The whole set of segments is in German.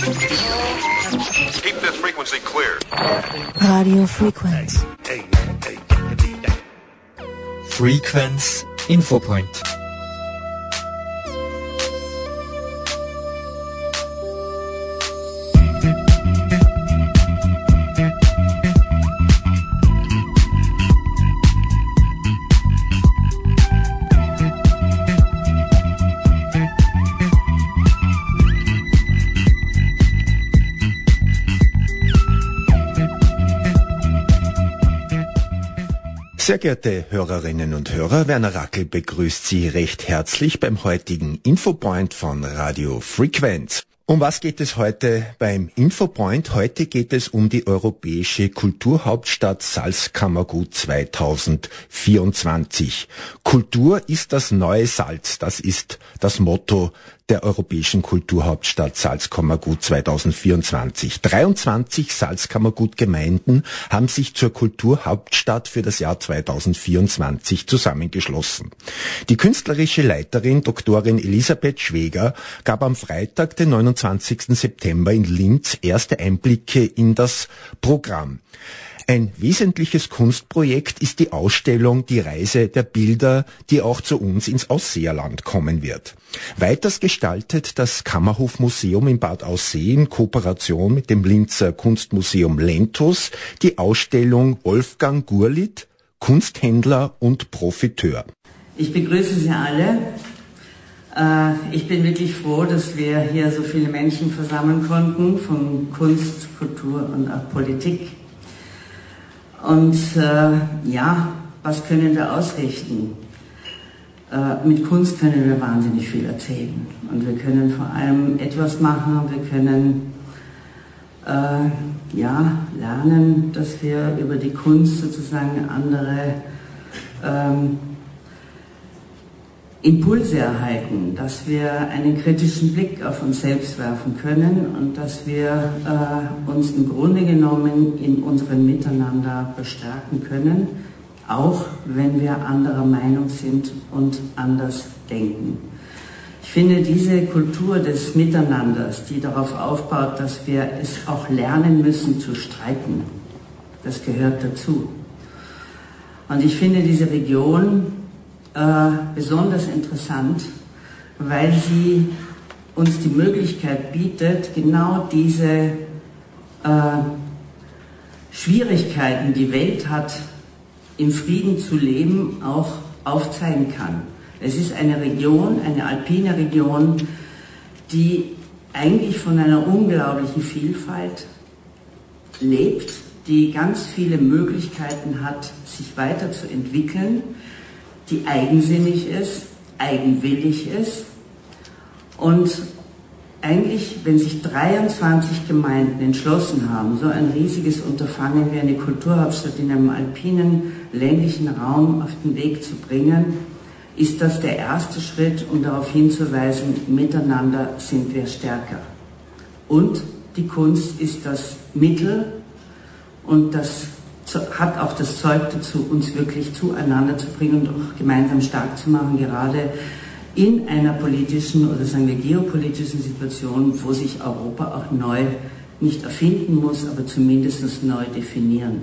Keep this frequency clear. Radio Frequenz. Frequenz Infopoint. Sehr geehrte Hörerinnen und Hörer, Werner Rackel begrüßt Sie recht herzlich beim heutigen Infopoint von Radio Frequenz. Um was geht es heute beim Infopoint? Heute geht es um die europäische Kulturhauptstadt Salzkammergut 2024. Kultur ist das neue Salz. Das ist das Motto der europäischen Kulturhauptstadt Salzkammergut 2024. 23 Salzkammergut-Gemeinden haben sich zur Kulturhauptstadt für das Jahr 2024 zusammengeschlossen. Die künstlerische Leiterin Doktorin Elisabeth Schweger gab am Freitag, den 29. September in Linz erste Einblicke in das Programm. Ein wesentliches Kunstprojekt ist die Ausstellung Die Reise der Bilder, die auch zu uns ins Ausseerland kommen wird. Weiters gestaltet das Kammerhofmuseum in Bad Aussee in Kooperation mit dem Linzer Kunstmuseum Lentus die Ausstellung Wolfgang Gurlit, Kunsthändler und Profiteur. Ich begrüße Sie alle. Äh, Ich bin wirklich froh, dass wir hier so viele Menschen versammeln konnten von Kunst, Kultur und auch Politik. Und äh, ja, was können wir ausrichten? Äh, mit Kunst können wir wahnsinnig viel erzählen. Und wir können vor allem etwas machen, wir können äh, ja, lernen, dass wir über die Kunst sozusagen andere ähm, Impulse erhalten, dass wir einen kritischen Blick auf uns selbst werfen können und dass wir äh, uns im Grunde genommen in unserem Miteinander bestärken können, auch wenn wir anderer Meinung sind und anders denken. Ich finde diese Kultur des Miteinanders, die darauf aufbaut, dass wir es auch lernen müssen zu streiten, das gehört dazu. Und ich finde diese Region besonders interessant, weil sie uns die Möglichkeit bietet, genau diese äh, Schwierigkeiten, die Welt hat, im Frieden zu leben, auch aufzeigen kann. Es ist eine Region, eine alpine Region, die eigentlich von einer unglaublichen Vielfalt lebt, die ganz viele Möglichkeiten hat, sich weiterzuentwickeln, die eigensinnig ist, eigenwillig ist und eigentlich, wenn sich 23 Gemeinden entschlossen haben, so ein riesiges Unterfangen wie eine Kulturhauptstadt in einem alpinen, ländlichen Raum auf den Weg zu bringen, ist das der erste Schritt, um darauf hinzuweisen, miteinander sind wir stärker. Und die Kunst ist das Mittel und das hat auch das Zeug dazu, uns wirklich zueinander zu bringen und auch gemeinsam stark zu machen, gerade in einer politischen oder sagen wir geopolitischen Situation, wo sich Europa auch neu nicht erfinden muss, aber zumindest neu definieren.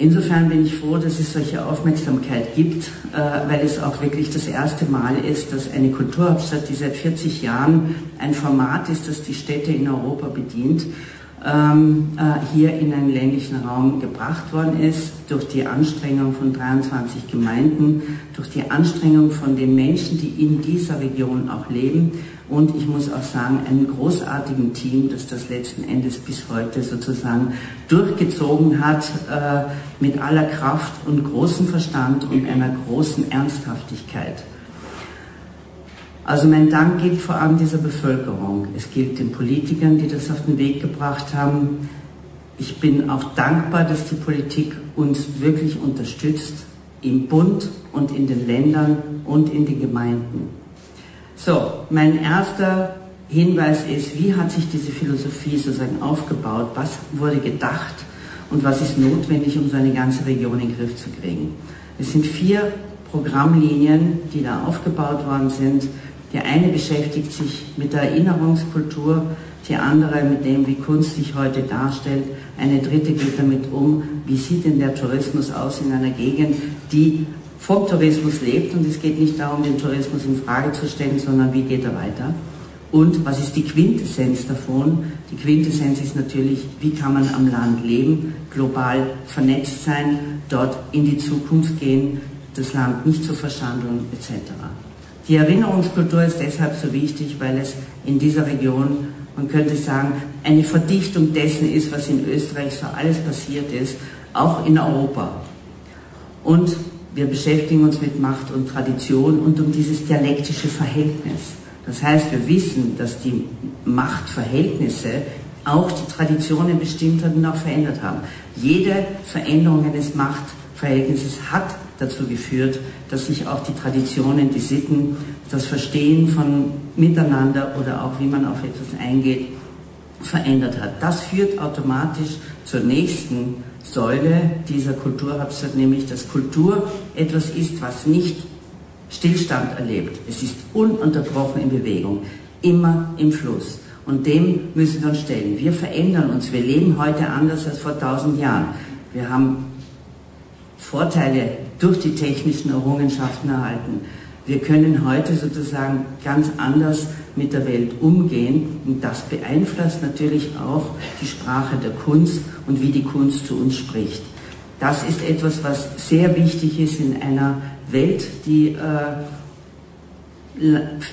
Insofern bin ich froh, dass es solche Aufmerksamkeit gibt, äh, weil es auch wirklich das erste Mal ist, dass eine Kulturhauptstadt, die seit 40 Jahren ein Format ist, das die Städte in Europa bedient, hier in einen ländlichen Raum gebracht worden ist, durch die Anstrengung von 23 Gemeinden, durch die Anstrengung von den Menschen, die in dieser Region auch leben und ich muss auch sagen, einem großartigen Team, das das letzten Endes bis heute sozusagen durchgezogen hat, äh, mit aller Kraft und großem Verstand und einer großen Ernsthaftigkeit. Also mein Dank gilt vor allem dieser Bevölkerung. Es gilt den Politikern, die das auf den Weg gebracht haben. Ich bin auch dankbar, dass die Politik uns wirklich unterstützt, im Bund und in den Ländern und in den Gemeinden. So, mein erster Hinweis ist, wie hat sich diese Philosophie sozusagen aufgebaut? Was wurde gedacht und was ist notwendig, um so eine ganze Region in den Griff zu kriegen? Es sind vier Programmlinien, die da aufgebaut worden sind Die eine beschäftigt sich mit der Erinnerungskultur, die andere mit dem, wie Kunst sich heute darstellt. Eine dritte geht damit um, wie sieht denn der Tourismus aus in einer Gegend, die vom Tourismus lebt. Und es geht nicht darum, den Tourismus in Frage zu stellen, sondern wie geht er weiter. Und was ist die Quintessenz davon? Die Quintessenz ist natürlich, wie kann man am Land leben, global vernetzt sein, dort in die Zukunft gehen, das Land nicht zu verschandeln etc. Die Erinnerungskultur ist deshalb so wichtig, weil es in dieser Region, man könnte sagen, eine Verdichtung dessen ist, was in Österreich so alles passiert ist, auch in Europa. Und wir beschäftigen uns mit Macht und Tradition und um dieses dialektische Verhältnis. Das heißt, wir wissen, dass die Machtverhältnisse auch die Traditionen bestimmt haben und auch verändert haben. Jede Veränderung eines Machtverhältnisses hat dazu geführt, dass sich auch die Traditionen, die Sitten, das Verstehen von Miteinander oder auch wie man auf etwas eingeht, verändert hat. Das führt automatisch zur nächsten Säule dieser Kulturhauptstadt, nämlich dass Kultur etwas ist, was nicht Stillstand erlebt. Es ist ununterbrochen in Bewegung, immer im Fluss. Und dem müssen wir uns stellen. Wir verändern uns. Wir leben heute anders als vor tausend Jahren. Wir haben Vorteile durch die technischen Errungenschaften erhalten. Wir können heute sozusagen ganz anders mit der Welt umgehen und das beeinflusst natürlich auch die Sprache der Kunst und wie die Kunst zu uns spricht. Das ist etwas, was sehr wichtig ist in einer Welt, die äh,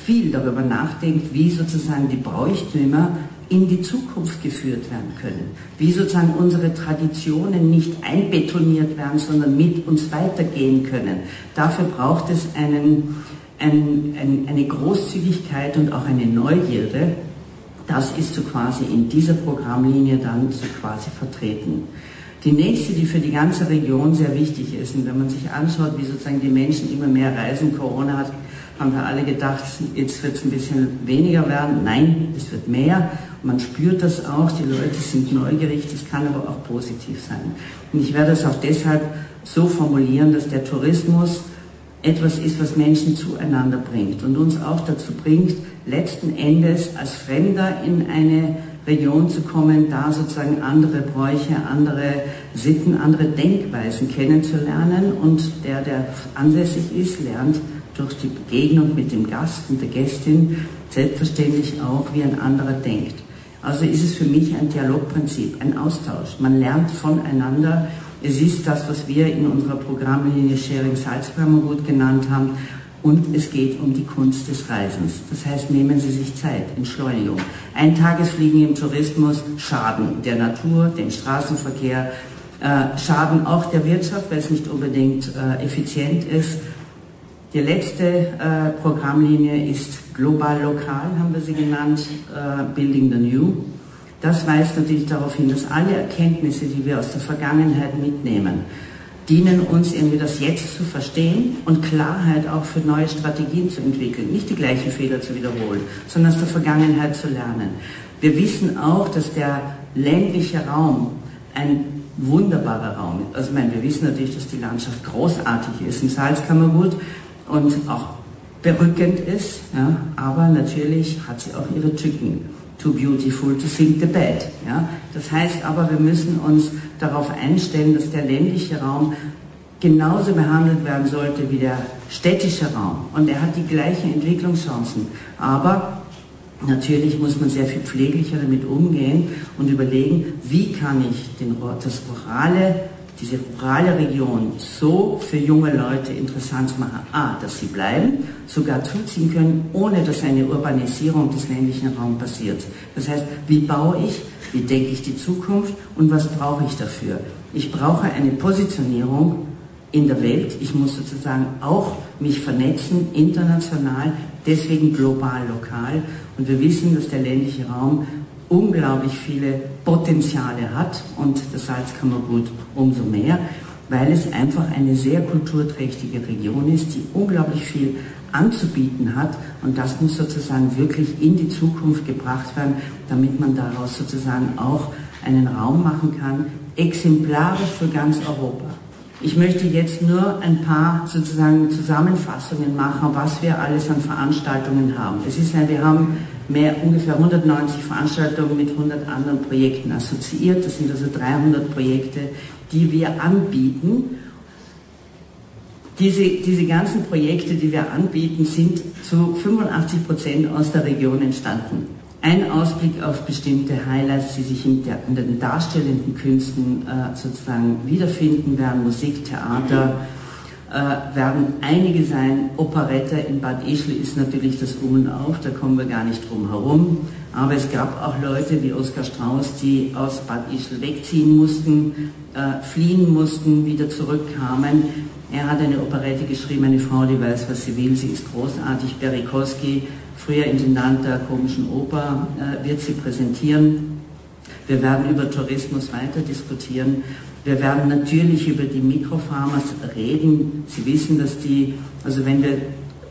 viel darüber nachdenkt, wie sozusagen die Bräuchtümer in die Zukunft geführt werden können. Wie sozusagen unsere Traditionen nicht einbetoniert werden, sondern mit uns weitergehen können. Dafür braucht es einen, ein, ein, eine Großzügigkeit und auch eine Neugierde. Das ist so quasi in dieser Programmlinie dann so quasi vertreten. Die nächste, die für die ganze Region sehr wichtig ist, und wenn man sich anschaut, wie sozusagen die Menschen immer mehr reisen, Corona hat, haben wir alle gedacht, jetzt wird es ein bisschen weniger werden. Nein, es wird mehr. Man spürt das auch, die Leute sind neugierig, das kann aber auch positiv sein. Und ich werde es auch deshalb so formulieren, dass der Tourismus etwas ist, was Menschen zueinander bringt und uns auch dazu bringt, letzten Endes als Fremder in eine Region zu kommen, da sozusagen andere Bräuche, andere Sitten, andere Denkweisen kennenzulernen und der, der ansässig ist, lernt durch die Begegnung mit dem Gast und der Gästin selbstverständlich auch, wie ein anderer denkt. Also ist es für mich ein Dialogprinzip, ein Austausch. Man lernt voneinander. Es ist das, was wir in unserer Programmlinie Sharing Salzkammergut genannt haben. Und es geht um die Kunst des Reisens. Das heißt, nehmen Sie sich Zeit, Entschleunigung. Eintagesfliegen im Tourismus schaden der Natur, dem Straßenverkehr, äh, schaden auch der Wirtschaft, weil es nicht unbedingt äh, effizient ist. Die letzte äh, Programmlinie ist global lokal, haben wir sie genannt, äh, Building the New. Das weist natürlich darauf hin, dass alle Erkenntnisse, die wir aus der Vergangenheit mitnehmen, dienen uns irgendwie das Jetzt zu verstehen und Klarheit auch für neue Strategien zu entwickeln. Nicht die gleichen Fehler zu wiederholen, sondern aus der Vergangenheit zu lernen. Wir wissen auch, dass der ländliche Raum ein wunderbarer Raum ist. Also ich meine, wir wissen natürlich, dass die Landschaft großartig ist im Salzkammergut und auch berückend ist, ja, aber natürlich hat sie auch ihre Tücken. Too beautiful to sink the bed. Ja. Das heißt aber, wir müssen uns darauf einstellen, dass der ländliche Raum genauso behandelt werden sollte wie der städtische Raum. Und er hat die gleichen Entwicklungschancen. Aber natürlich muss man sehr viel pfleglicher damit umgehen und überlegen, wie kann ich den, das orale diese rurale Region so für junge Leute interessant zu machen, a, dass sie bleiben, sogar zuziehen können, ohne dass eine Urbanisierung des ländlichen Raums passiert. Das heißt, wie baue ich, wie denke ich die Zukunft und was brauche ich dafür? Ich brauche eine Positionierung in der Welt. Ich muss sozusagen auch mich vernetzen, international, deswegen global, lokal. Und wir wissen, dass der ländliche Raum unglaublich viele Potenziale hat und das Salzkammergut umso mehr, weil es einfach eine sehr kulturträchtige Region ist, die unglaublich viel anzubieten hat und das muss sozusagen wirklich in die Zukunft gebracht werden, damit man daraus sozusagen auch einen Raum machen kann, exemplarisch für ganz Europa. Ich möchte jetzt nur ein paar sozusagen Zusammenfassungen machen, was wir alles an Veranstaltungen haben. Es ist ein, wir haben mehr, ungefähr 190 Veranstaltungen mit 100 anderen Projekten assoziiert. Das sind also 300 Projekte, die wir anbieten. Diese, diese ganzen Projekte, die wir anbieten, sind zu 85 Prozent aus der Region entstanden. Ein Ausblick auf bestimmte Highlights, die sich in, der, in den darstellenden Künsten äh, sozusagen wiederfinden werden, Musik, Theater, äh, werden einige sein. Operette in Bad Ischl ist natürlich das Um und Auf, da kommen wir gar nicht drum herum. Aber es gab auch Leute wie Oskar Strauß, die aus Bad Ischl wegziehen mussten, äh, fliehen mussten, wieder zurückkamen. Er hat eine Operette geschrieben, eine Frau, die weiß, was sie will. Sie ist großartig. Berikowski früher Intendant der Komischen Oper, äh, wird sie präsentieren. Wir werden über Tourismus weiter diskutieren. Wir werden natürlich über die Mikrofarmers reden. Sie wissen, dass die, also wenn wir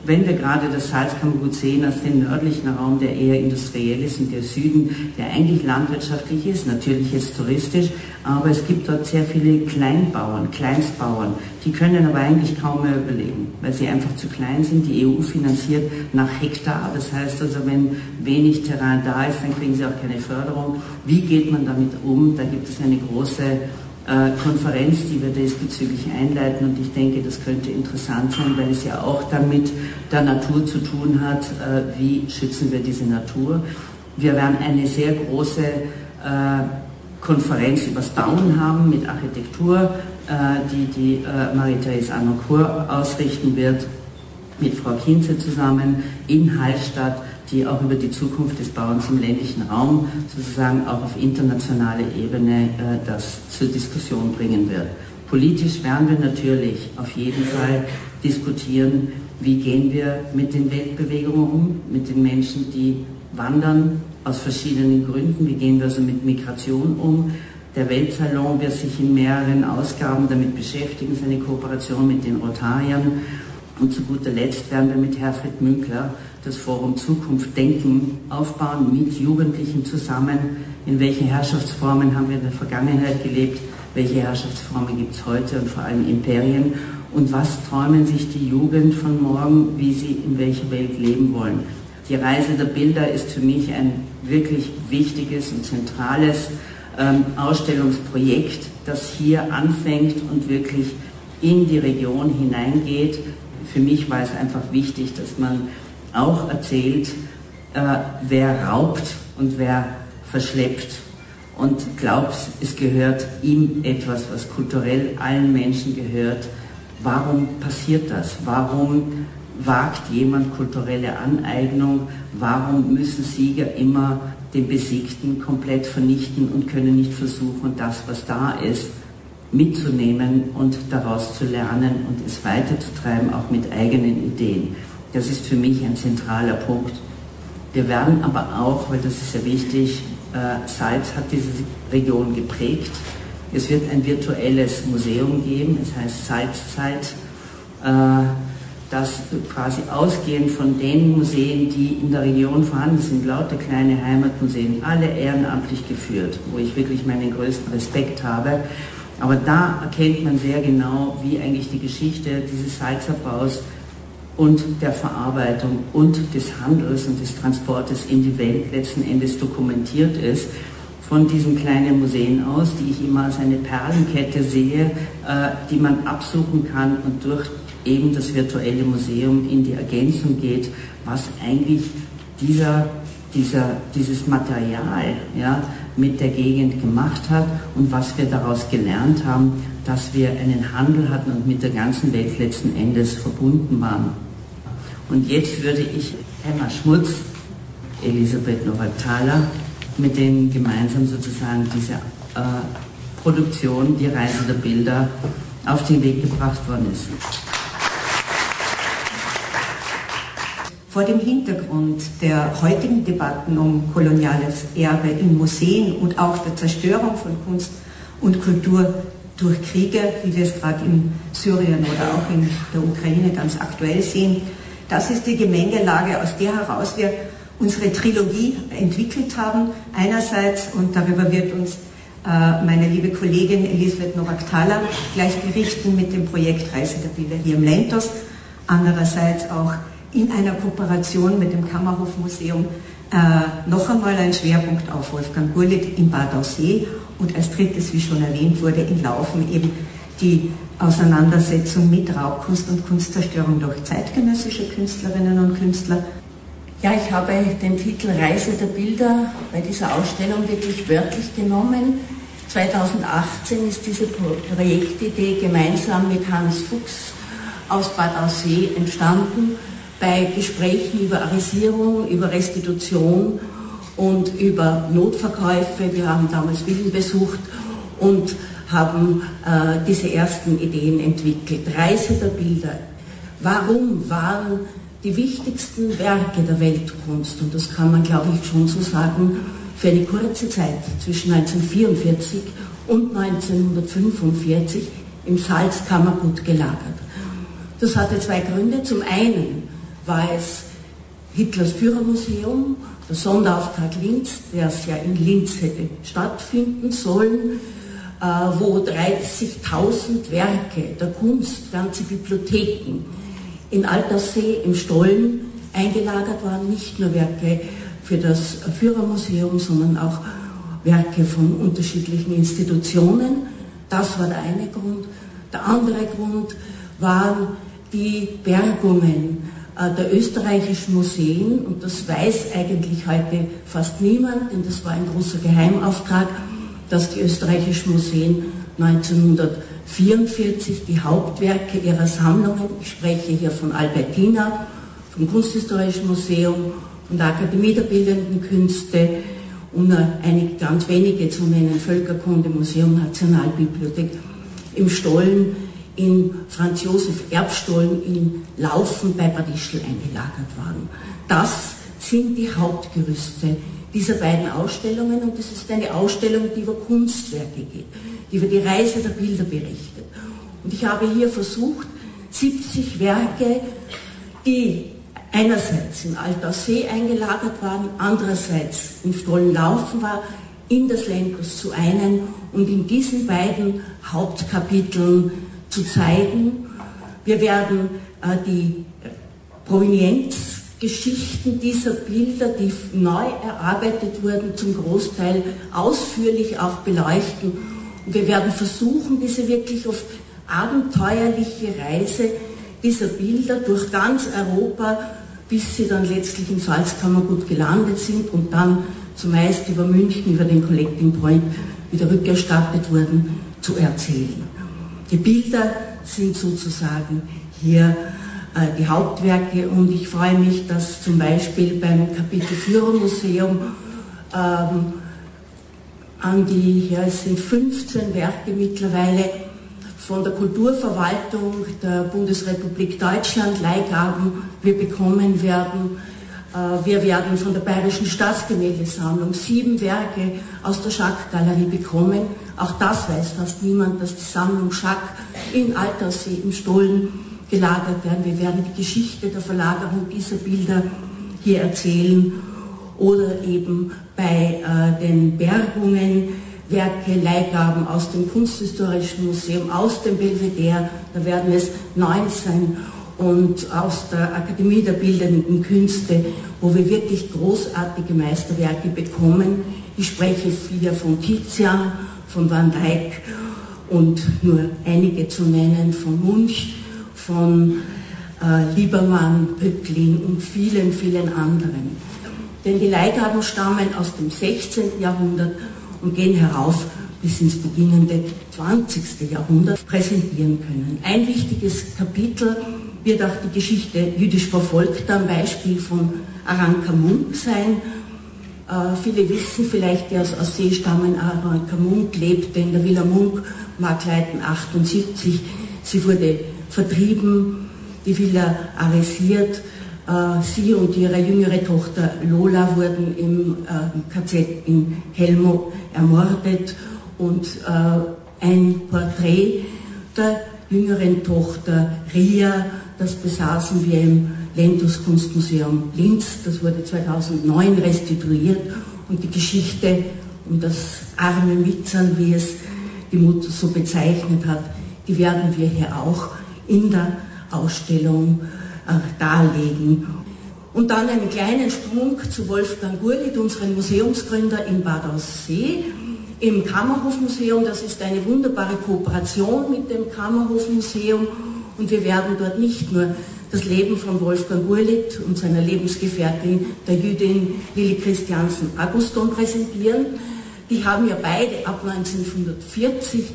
wenn wir gerade das Salzkammergut sehen aus dem nördlichen Raum, der eher industriell ist und der Süden, der eigentlich landwirtschaftlich ist, natürlich jetzt touristisch, aber es gibt dort sehr viele Kleinbauern, Kleinstbauern, die können aber eigentlich kaum mehr überleben, weil sie einfach zu klein sind. Die EU finanziert nach Hektar, das heißt also, wenn wenig Terrain da ist, dann kriegen sie auch keine Förderung. Wie geht man damit um? Da gibt es eine große Konferenz, die wir diesbezüglich einleiten und ich denke, das könnte interessant sein, weil es ja auch dann mit der Natur zu tun hat, äh, wie schützen wir diese Natur. Wir werden eine sehr große äh, Konferenz übers Bauen haben mit Architektur, die die Marie-Therese Anocourt ausrichten wird, mit Frau Kinze zusammen in Hallstatt die auch über die Zukunft des Bauens im ländlichen Raum sozusagen auch auf internationaler Ebene äh, das zur Diskussion bringen wird. Politisch werden wir natürlich auf jeden Fall diskutieren, wie gehen wir mit den Weltbewegungen um, mit den Menschen, die wandern aus verschiedenen Gründen, wie gehen wir also mit Migration um. Der Weltsalon wird sich in mehreren Ausgaben damit beschäftigen, seine Kooperation mit den Rotariern. Und zu guter Letzt werden wir mit Herfried Münkler das Forum Zukunft Denken aufbauen mit Jugendlichen zusammen. In welchen Herrschaftsformen haben wir in der Vergangenheit gelebt? Welche Herrschaftsformen gibt es heute und vor allem Imperien? Und was träumen sich die Jugend von morgen, wie sie in welcher Welt leben wollen? Die Reise der Bilder ist für mich ein wirklich wichtiges und zentrales ähm, Ausstellungsprojekt, das hier anfängt und wirklich in die Region hineingeht. Für mich war es einfach wichtig, dass man auch erzählt, äh, wer raubt und wer verschleppt und glaubt, es gehört ihm etwas, was kulturell allen Menschen gehört. Warum passiert das? Warum wagt jemand kulturelle Aneignung? Warum müssen Sieger immer den Besiegten komplett vernichten und können nicht versuchen, das, was da ist, mitzunehmen und daraus zu lernen und es weiterzutreiben, auch mit eigenen Ideen? Das ist für mich ein zentraler Punkt. Wir werden aber auch, weil das ist sehr wichtig, äh, Salz hat diese Region geprägt. Es wird ein virtuelles Museum geben, es heißt Salzzeit, äh, das quasi ausgehend von den Museen, die in der Region vorhanden sind, lauter kleine Heimatmuseen, alle ehrenamtlich geführt, wo ich wirklich meinen größten Respekt habe. Aber da erkennt man sehr genau, wie eigentlich die Geschichte dieses Salzerbaus und der Verarbeitung und des Handels und des Transportes in die Welt letzten Endes dokumentiert ist. Von diesen kleinen Museen aus, die ich immer als eine Perlenkette sehe, äh, die man absuchen kann und durch eben das virtuelle Museum in die Ergänzung geht, was eigentlich dieser, dieser, dieses Material ja, mit der Gegend gemacht hat und was wir daraus gelernt haben, dass wir einen Handel hatten und mit der ganzen Welt letzten Endes verbunden waren. Und jetzt würde ich Emma Schmutz, Elisabeth Nowak-Thaler, mit denen gemeinsam sozusagen diese äh, Produktion, die Reise der Bilder, auf den Weg gebracht worden ist. Vor dem Hintergrund der heutigen Debatten um koloniales Erbe in Museen und auch der Zerstörung von Kunst und Kultur durch Kriege, wie wir es gerade in Syrien oder auch in der Ukraine ganz aktuell sehen, das ist die Gemengelage, aus der heraus wir unsere Trilogie entwickelt haben. Einerseits, und darüber wird uns äh, meine liebe Kollegin Elisabeth Nowak-Thaler gleich berichten mit dem Projekt Reise der Bilder hier im Lentos. Andererseits auch in einer Kooperation mit dem Kammerhofmuseum äh, noch einmal ein Schwerpunkt auf Wolfgang Gurlitt in Bad Aussee und als drittes, wie schon erwähnt wurde, in Laufen eben die Auseinandersetzung mit Raubkunst und Kunstzerstörung durch zeitgenössische Künstlerinnen und Künstler. Ja, ich habe den Titel Reise der Bilder bei dieser Ausstellung wirklich wörtlich genommen. 2018 ist diese Projektidee gemeinsam mit Hans Fuchs aus Bad Aussee entstanden bei Gesprächen über Arisierung, über Restitution und über Notverkäufe. Wir haben damals Villen besucht und haben äh, diese ersten Ideen entwickelt. Reise der Bilder. Warum waren die wichtigsten Werke der Weltkunst, und das kann man glaube ich schon so sagen, für eine kurze Zeit zwischen 1944 und 1945 im Salzkammergut gelagert. Das hatte zwei Gründe. Zum einen war es Hitlers Führermuseum, der Sonderauftrag Linz, der es ja in Linz hätte stattfinden sollen, äh, wo 30.000 Werke der Kunst, ganze Bibliotheken in Alterssee im Stollen eingelagert waren, nicht nur Werke für das Führermuseum, sondern auch Werke von unterschiedlichen Institutionen. Das war der eine Grund. Der andere Grund waren die Bergungen der österreichischen Museen, und das weiß eigentlich heute fast niemand, denn das war ein großer Geheimauftrag, dass die österreichischen Museen 1944 die Hauptwerke ihrer Sammlungen, ich spreche hier von Albertina, vom Kunsthistorischen Museum, von der Akademie der Bildenden Künste, um nur einige ganz wenige zu nennen, Völkerkunde, Museum, Nationalbibliothek, im Stollen in Franz Josef Erbstollen in Laufen bei Bad Ischl eingelagert waren. Das sind die Hauptgerüste dieser beiden Ausstellungen und es ist eine Ausstellung, die über Kunstwerke geht, die über die Reise der Bilder berichtet. Und ich habe hier versucht, 70 Werke, die einerseits in Altaussee eingelagert waren, andererseits in Stollenlaufen war, in das Lentus zu einen und in diesen beiden Hauptkapiteln zu zeigen. Wir werden äh, die Provenienzgeschichten dieser Bilder, die neu erarbeitet wurden, zum Großteil ausführlich auch beleuchten. Und wir werden versuchen, diese wirklich oft abenteuerliche Reise dieser Bilder durch ganz Europa, bis sie dann letztlich im Salzkammergut gelandet sind und dann zumeist über München, über den Collecting Point wieder rückerstattet wurden, zu erzählen. Die Bilder sind sozusagen hier äh, die Hauptwerke und ich freue mich, dass zum Beispiel beim Kapitel Führermuseum ähm, an die, ja es sind 15 Werke mittlerweile von der Kulturverwaltung der Bundesrepublik Deutschland Leihgaben wir bekommen werden wir werden von der Bayerischen Staatsgemäldesammlung sieben Werke aus der Schack-Galerie bekommen. Auch das weiß fast niemand, dass die Sammlung Schack in Alterssee im Stollen gelagert werden. Wir werden die Geschichte der Verlagerung dieser Bilder hier erzählen oder eben bei äh, den Bergungen Werke, Leihgaben aus dem Kunsthistorischen Museum, aus dem Belvedere, da werden es 19 und aus der Akademie der Bildenden Künste, wo wir wirklich großartige Meisterwerke bekommen. Ich spreche hier von Tizian, von Van Dyck und nur einige zu nennen, von Munch, von äh, Liebermann, Pöcklin und vielen, vielen anderen. Denn die Leihgaben stammen aus dem 16. Jahrhundert und gehen herauf bis ins beginnende 20. Jahrhundert präsentieren können. Ein wichtiges Kapitel wird auch die Geschichte jüdisch Verfolgter am Beispiel von Aranka Munk sein. Äh, viele wissen vielleicht, die aus Aussee stammen, Aranka Munk lebte in der Villa Munk, Markleiten 78. Sie wurde vertrieben, die Villa arrestiert. Äh, sie und ihre jüngere Tochter Lola wurden im äh, KZ in Helmo ermordet und äh, ein Porträt der jüngeren Tochter Ria das besaßen wir im Lentus Kunstmuseum Linz. Das wurde 2009 restituiert und die Geschichte um das arme Witzern, wie es die Mutter so bezeichnet hat, die werden wir hier auch in der Ausstellung äh, darlegen. Und dann einen kleinen Sprung zu Wolfgang Gurlitt, unseren Museumsgründer in Bad Aussee, im Kammerhofmuseum. Das ist eine wunderbare Kooperation mit dem Kammerhofmuseum und wir werden dort nicht nur das Leben von Wolfgang Gurlitt und seiner Lebensgefährtin, der Jüdin Lili Christiansen Auguston präsentieren. Die haben ja beide ab 1940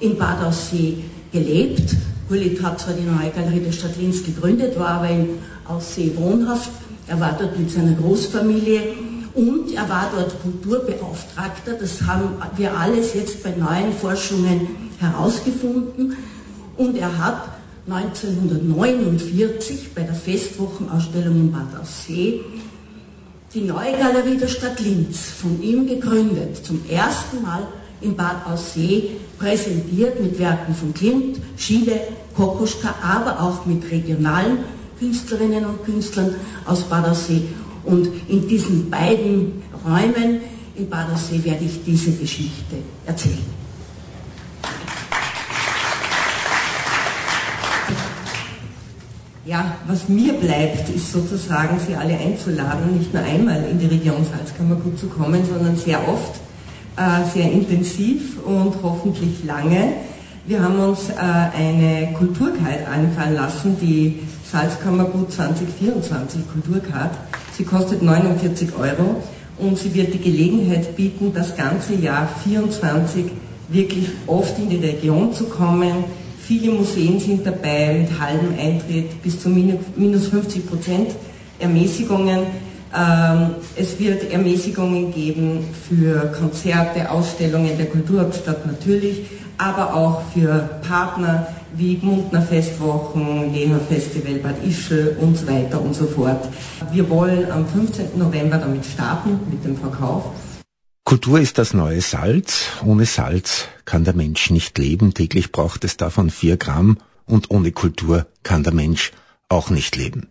in Bad Aussee gelebt. Gurlitt hat zwar die Neue Galerie der Stadt Linz gegründet, war aber in Aussee wohnhaft. Er war dort mit seiner Großfamilie und er war dort Kulturbeauftragter. Das haben wir alles jetzt bei neuen Forschungen herausgefunden. Und er hat 1949 bei der Festwochenausstellung in Bad Aussee die neue Galerie der Stadt Linz, von ihm gegründet, zum ersten Mal in Bad Aussee präsentiert mit Werken von Klimt, Schiele, Kokoschka, aber auch mit regionalen Künstlerinnen und Künstlern aus Bad Aussee. Und in diesen beiden Räumen in Bad Aussee werde ich diese Geschichte erzählen. Ja, was mir bleibt, ist sozusagen, Sie alle einzuladen, nicht nur einmal in die Region Salzkammergut zu kommen, sondern sehr oft, äh, sehr intensiv und hoffentlich lange. Wir haben uns äh, eine Kulturkarte einfallen lassen, die Salzkammergut 2024 Kulturcard. Sie kostet 49 Euro und sie wird die Gelegenheit bieten, das ganze Jahr 24 wirklich oft in die Region zu kommen, Viele Museen sind dabei mit halbem Eintritt bis zu minus 50 Prozent Ermäßigungen. Ähm, es wird Ermäßigungen geben für Konzerte, Ausstellungen der Kulturhauptstadt natürlich, aber auch für Partner wie Gmundner Festwochen, Leher Festival Bad Ischl und so weiter und so fort. Wir wollen am 15. November damit starten mit dem Verkauf. Kultur ist das neue Salz. Ohne Salz kann der Mensch nicht leben. Täglich braucht es davon vier Gramm. Und ohne Kultur kann der Mensch auch nicht leben.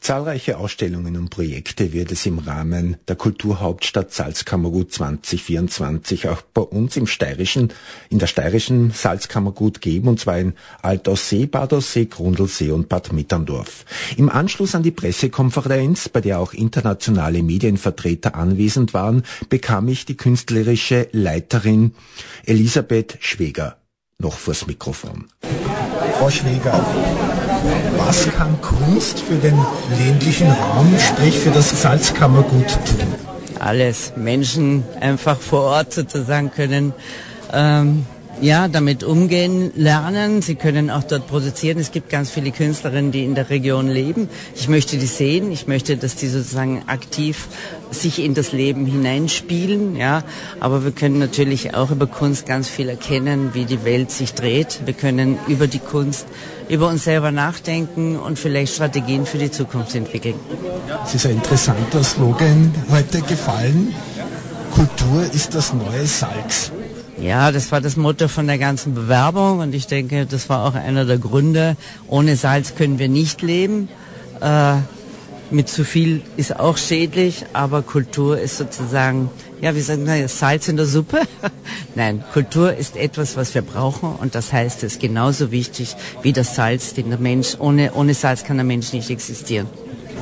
Zahlreiche Ausstellungen und Projekte wird es im Rahmen der Kulturhauptstadt Salzkammergut 2024 auch bei uns im steirischen, in der steirischen Salzkammergut geben, und zwar in Altaussee, Bad Aussee, Grundlsee und Bad Mitterndorf. Im Anschluss an die Pressekonferenz, bei der auch internationale Medienvertreter anwesend waren, bekam ich die künstlerische Leiterin Elisabeth Schweger noch vors Mikrofon. Frau Schweger, was kann Kunst für den ländlichen Raum, sprich für das Salzkammergut tun? Alles. Menschen einfach vor Ort sozusagen können ähm, ja, damit umgehen lernen. Sie können auch dort produzieren. Es gibt ganz viele Künstlerinnen, die in der Region leben. Ich möchte die sehen. Ich möchte, dass die sozusagen aktiv sich in das Leben hineinspielen. Ja, aber wir können natürlich auch über Kunst ganz viel erkennen, wie die Welt sich dreht. Wir können über die Kunst über uns selber nachdenken und vielleicht Strategien für die Zukunft entwickeln. Es ist ein interessanter Slogan heute gefallen. Kultur ist das neue Salz. Ja, das war das Motto von der ganzen Bewerbung und ich denke, das war auch einer der Gründe. Ohne Salz können wir nicht leben. Äh, mit zu viel ist auch schädlich, aber Kultur ist sozusagen, ja, wie sagen wir, Salz in der Suppe. Nein, Kultur ist etwas, was wir brauchen und das heißt, es ist genauso wichtig wie das Salz, den der Mensch, ohne, ohne Salz kann der Mensch nicht existieren.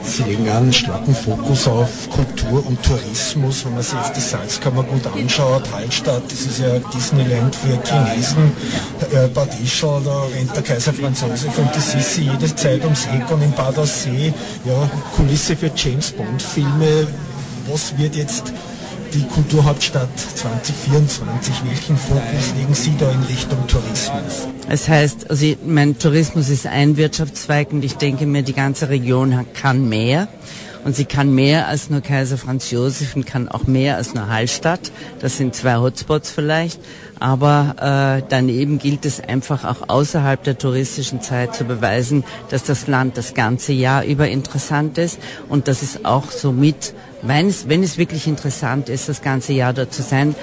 Sie legen einen starken Fokus auf Kultur und Tourismus. Wenn man sich jetzt die Salzkammer gut anschaut, Hallstatt, das ist ja Disneyland für Chinesen, äh, Bad Ischl, da rennt der Kaiser Franz Josef und die Sissi jede Zeit ums Eck und in Bad Aussee, ja, Kulisse für James Bond Filme. Was wird jetzt die Kulturhauptstadt 2024, welchen Fokus legen Sie da in Richtung Tourismus? Es heißt, also mein Tourismus ist ein Wirtschaftszweig und ich denke mir, die ganze Region kann mehr. Und sie kann mehr als nur Kaiser Franz Josef und kann auch mehr als nur Hallstatt. Das sind zwei Hotspots vielleicht. Aber äh, daneben gilt es einfach auch außerhalb der touristischen Zeit zu beweisen, dass das Land das ganze Jahr über interessant ist und dass es auch somit, wenn es, wenn es wirklich interessant ist, das ganze Jahr dort zu sein,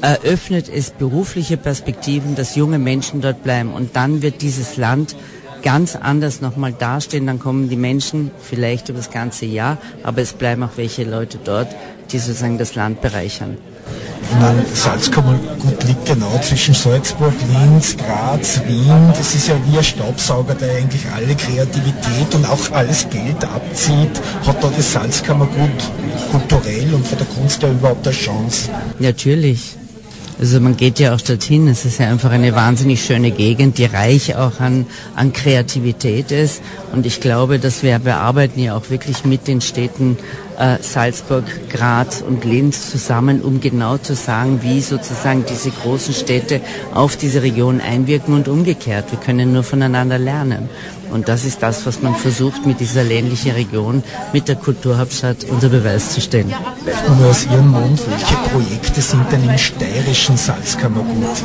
eröffnet es berufliche Perspektiven, dass junge Menschen dort bleiben. Und dann wird dieses Land ganz anders nochmal dastehen. Dann kommen die Menschen vielleicht über das ganze Jahr, aber es bleiben auch welche Leute dort, die sozusagen das Land bereichern. Ich meine, Salzkammergut liegt genau zwischen Salzburg, Linz, Graz, Wien. Das ist ja wie ein Staubsauger, der eigentlich alle Kreativität und auch alles Geld abzieht. Hat da das Salzkammergut kulturell und von der Kunst ja überhaupt eine Chance? Natürlich. Also man geht ja auch dorthin. Es ist ja einfach eine wahnsinnig schöne Gegend, die reich auch an, an Kreativität ist. Und ich glaube, dass wir, wir arbeiten ja auch wirklich mit den Städten Salzburg, Graz und Linz zusammen, um genau zu sagen, wie sozusagen diese großen Städte auf diese Region einwirken und umgekehrt. Wir können nur voneinander lernen. Und das ist das, was man versucht, mit dieser ländlichen Region, mit der Kulturhauptstadt unter Beweis zu stellen. Nur aus Ihrem Mund, welche Projekte sind denn im steirischen Salzkammergut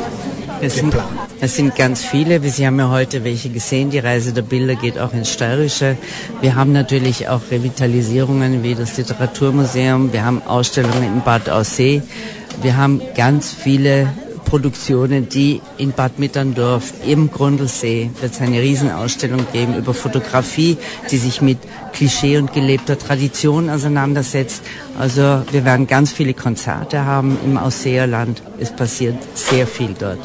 es sind, es sind ganz viele. Sie haben ja heute welche gesehen. Die Reise der Bilder geht auch ins Steirische. Wir haben natürlich auch Revitalisierungen wie das Literaturmuseum. Wir haben Ausstellungen in Bad Aussee. Wir haben ganz viele Produktionen, die in Bad Mitterndorf im Grundlsee wird es eine Riesenausstellung geben über Fotografie, die sich mit Klischee und gelebter Tradition auseinandersetzt. Also wir werden ganz viele Konzerte haben im Ausseerland. Es passiert sehr viel dort.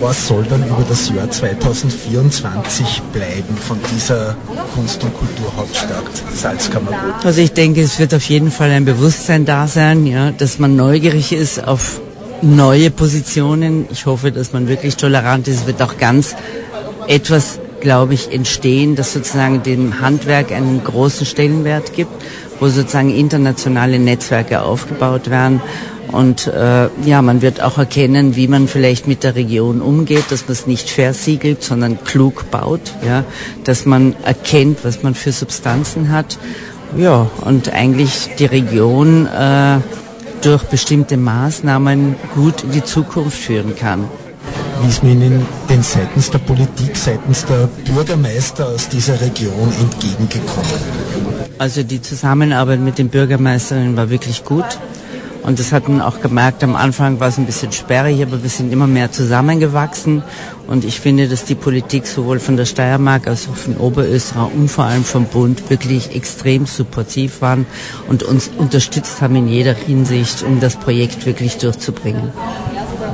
Was soll dann über das Jahr 2024 bleiben von dieser Kunst- und Kulturhauptstadt Salzkammergut? Also ich denke, es wird auf jeden Fall ein Bewusstsein da sein, ja, dass man neugierig ist auf neue Positionen. Ich hoffe, dass man wirklich tolerant ist. Es wird auch ganz etwas, glaube ich, entstehen, das sozusagen dem Handwerk einen großen Stellenwert gibt, wo sozusagen internationale Netzwerke aufgebaut werden. Und äh, ja, man wird auch erkennen, wie man vielleicht mit der Region umgeht, dass man es nicht versiegelt, sondern klug baut, ja, dass man erkennt, was man für Substanzen hat. Ja, und eigentlich die Region äh, durch bestimmte Maßnahmen gut in die Zukunft führen kann. Wie ist mir Ihnen denn seitens der Politik, seitens der Bürgermeister aus dieser Region entgegengekommen? Also die Zusammenarbeit mit den Bürgermeisterinnen war wirklich gut. Und das hat man auch gemerkt, am Anfang war es ein bisschen sperrig, aber wir sind immer mehr zusammengewachsen. Und ich finde, dass die Politik sowohl von der Steiermark als auch von Oberösterreich und vor allem vom Bund wirklich extrem supportiv waren und uns unterstützt haben in jeder Hinsicht, um das Projekt wirklich durchzubringen.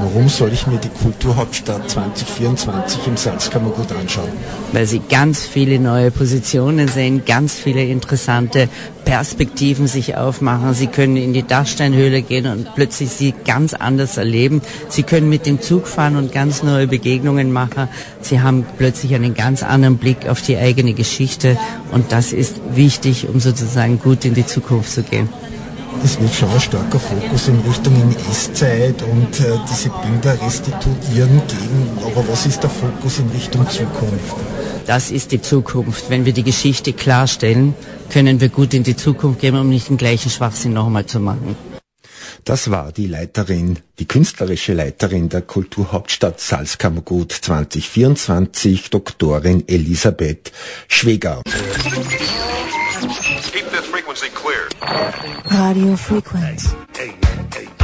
Warum soll ich mir die Kulturhauptstadt 2024 im Salzkammergut anschauen? Weil Sie ganz viele neue Positionen sehen, ganz viele interessante Perspektiven sich aufmachen. Sie können in die Dachsteinhöhle gehen und plötzlich sie ganz anders erleben. Sie können mit dem Zug fahren und ganz neue Begegnungen machen. Sie haben plötzlich einen ganz anderen Blick auf die eigene Geschichte und das ist wichtig, um sozusagen gut in die Zukunft zu gehen es wird schon ein starker Fokus in Richtung NS-Zeit und äh, diese Bilder restituieren gegen, aber was ist der Fokus in Richtung Zukunft? Das ist die Zukunft. Wenn wir die Geschichte klarstellen, können wir gut in die Zukunft gehen, um nicht den gleichen Schwachsinn nochmal zu machen. Das war die Leiterin, die künstlerische Leiterin der Kulturhauptstadt Salzkammergut 2024, Doktorin Elisabeth Schweger. clear. Radio frequency.